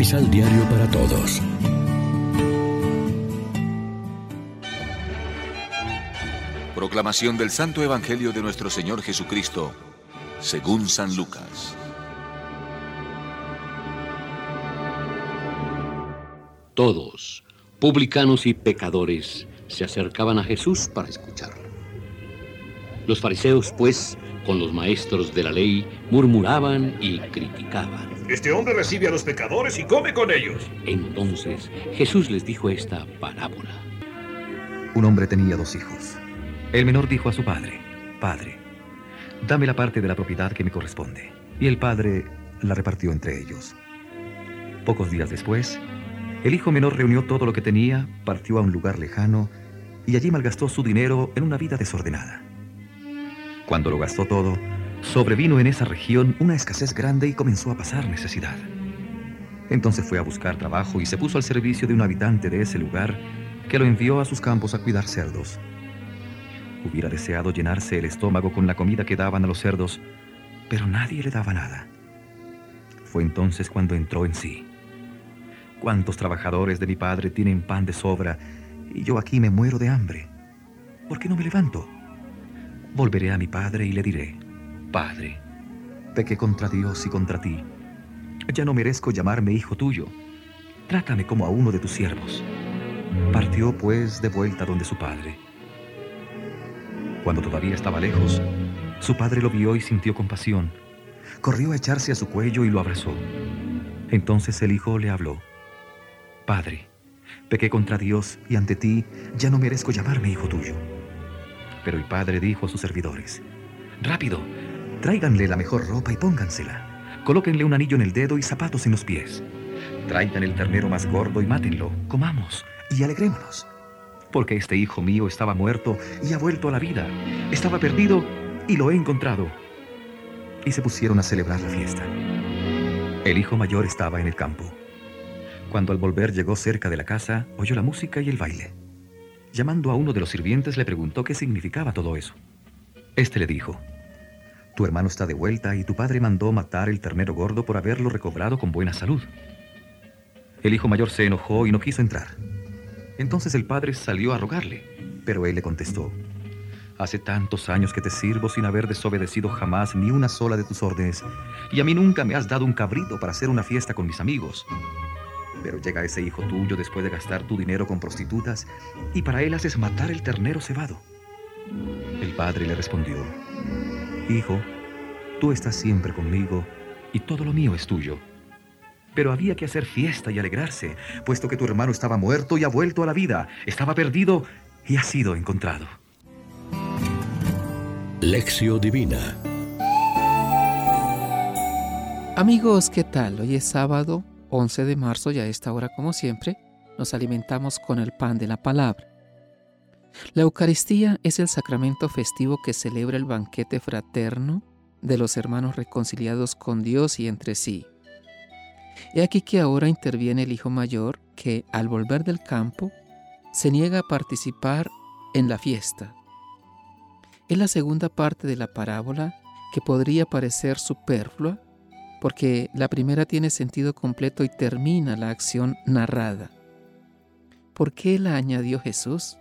Misal Diario para Todos. Proclamación del Santo Evangelio de nuestro Señor Jesucristo, según San Lucas. Todos, publicanos y pecadores, se acercaban a Jesús para escucharlo. Los fariseos, pues, con los maestros de la ley, murmuraban y criticaban. Este hombre recibe a los pecadores y come con ellos. Entonces Jesús les dijo esta parábola. Un hombre tenía dos hijos. El menor dijo a su padre, Padre, dame la parte de la propiedad que me corresponde. Y el padre la repartió entre ellos. Pocos días después, el hijo menor reunió todo lo que tenía, partió a un lugar lejano y allí malgastó su dinero en una vida desordenada. Cuando lo gastó todo, sobrevino en esa región una escasez grande y comenzó a pasar necesidad. Entonces fue a buscar trabajo y se puso al servicio de un habitante de ese lugar que lo envió a sus campos a cuidar cerdos. Hubiera deseado llenarse el estómago con la comida que daban a los cerdos, pero nadie le daba nada. Fue entonces cuando entró en sí. ¿Cuántos trabajadores de mi padre tienen pan de sobra y yo aquí me muero de hambre? ¿Por qué no me levanto? Volveré a mi padre y le diré, Padre, pequé contra Dios y contra ti. Ya no merezco llamarme hijo tuyo. Trátame como a uno de tus siervos. Partió pues de vuelta donde su padre. Cuando todavía estaba lejos, su padre lo vio y sintió compasión. Corrió a echarse a su cuello y lo abrazó. Entonces el hijo le habló. Padre, pequé contra Dios y ante ti ya no merezco llamarme hijo tuyo. Pero el padre dijo a sus servidores, Rápido, tráiganle la mejor ropa y póngansela. Colóquenle un anillo en el dedo y zapatos en los pies. Traigan el ternero más gordo y mátenlo. Comamos y alegrémonos. Porque este hijo mío estaba muerto y ha vuelto a la vida. Estaba perdido y lo he encontrado. Y se pusieron a celebrar la fiesta. El hijo mayor estaba en el campo. Cuando al volver llegó cerca de la casa, oyó la música y el baile. Llamando a uno de los sirvientes le preguntó qué significaba todo eso. Este le dijo, Tu hermano está de vuelta y tu padre mandó matar el ternero gordo por haberlo recobrado con buena salud. El hijo mayor se enojó y no quiso entrar. Entonces el padre salió a rogarle, pero él le contestó, Hace tantos años que te sirvo sin haber desobedecido jamás ni una sola de tus órdenes, y a mí nunca me has dado un cabrito para hacer una fiesta con mis amigos. Pero llega ese hijo tuyo después de gastar tu dinero con prostitutas y para él haces matar el ternero cebado. El padre le respondió, Hijo, tú estás siempre conmigo y todo lo mío es tuyo. Pero había que hacer fiesta y alegrarse, puesto que tu hermano estaba muerto y ha vuelto a la vida, estaba perdido y ha sido encontrado. Lección Divina Amigos, ¿qué tal? Hoy es sábado 11 de marzo y a esta hora, como siempre, nos alimentamos con el pan de la palabra. La Eucaristía es el sacramento festivo que celebra el banquete fraterno de los hermanos reconciliados con Dios y entre sí. He aquí que ahora interviene el hijo mayor que, al volver del campo, se niega a participar en la fiesta. Es la segunda parte de la parábola que podría parecer superflua porque la primera tiene sentido completo y termina la acción narrada. ¿Por qué la añadió Jesús?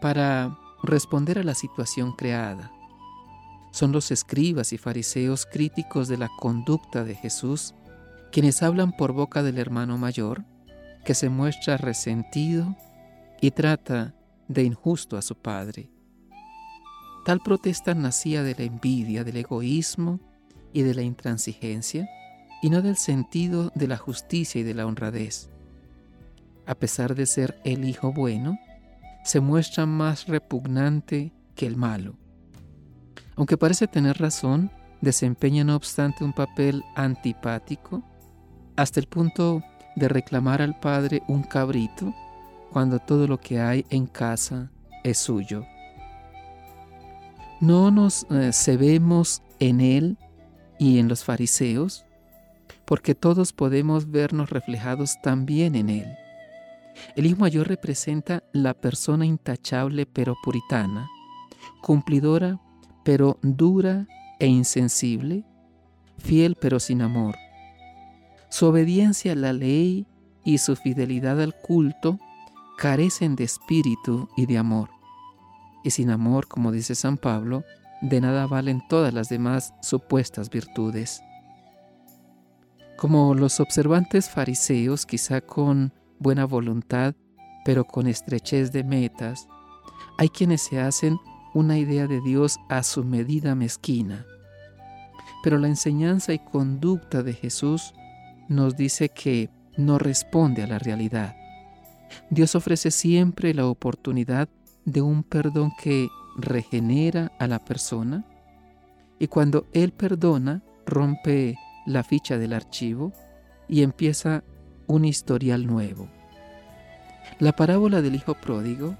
Para responder a la situación creada. Son los escribas y fariseos críticos de la conducta de Jesús quienes hablan por boca del hermano mayor, que se muestra resentido y trata de injusto a su padre. Tal protesta nacía de la envidia, del egoísmo y de la intransigencia, y no del sentido de la justicia y de la honradez. A pesar de ser el hijo bueno, se muestra más repugnante que el malo. Aunque parece tener razón, desempeña no obstante un papel antipático, hasta el punto de reclamar al padre un cabrito cuando todo lo que hay en casa es suyo. No nos eh, cebemos en él y en los fariseos, porque todos podemos vernos reflejados también en Él. El Hijo Mayor representa la persona intachable pero puritana, cumplidora pero dura e insensible, fiel pero sin amor. Su obediencia a la ley y su fidelidad al culto carecen de espíritu y de amor. Y sin amor, como dice San Pablo, de nada valen todas las demás supuestas virtudes. Como los observantes fariseos, quizá con buena voluntad, pero con estrechez de metas, hay quienes se hacen una idea de Dios a su medida mezquina. Pero la enseñanza y conducta de Jesús nos dice que no responde a la realidad. Dios ofrece siempre la oportunidad de un perdón que regenera a la persona y cuando Él perdona, rompe la ficha del archivo y empieza un historial nuevo. La parábola del Hijo Pródigo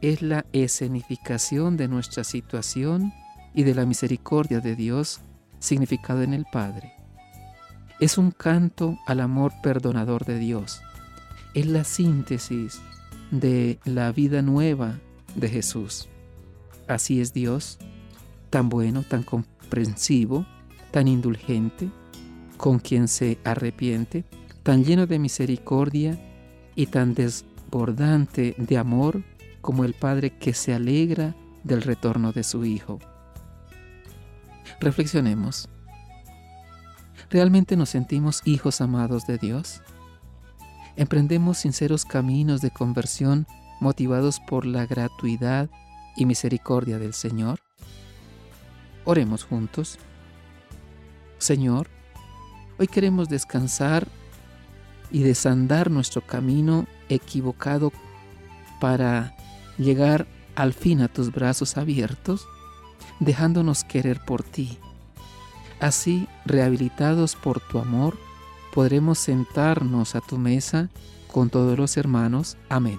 es la escenificación de nuestra situación y de la misericordia de Dios significado en el Padre. Es un canto al amor perdonador de Dios. Es la síntesis de la vida nueva de Jesús. Así es Dios, tan bueno, tan comprensivo, tan indulgente, con quien se arrepiente, tan lleno de misericordia y tan desbordante de amor como el Padre que se alegra del retorno de su Hijo. Reflexionemos. ¿Realmente nos sentimos hijos amados de Dios? ¿Emprendemos sinceros caminos de conversión motivados por la gratuidad y misericordia del Señor? Oremos juntos. Señor, hoy queremos descansar y desandar nuestro camino equivocado para llegar al fin a tus brazos abiertos, dejándonos querer por ti. Así, rehabilitados por tu amor, podremos sentarnos a tu mesa con todos los hermanos. Amén.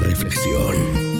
reflexión.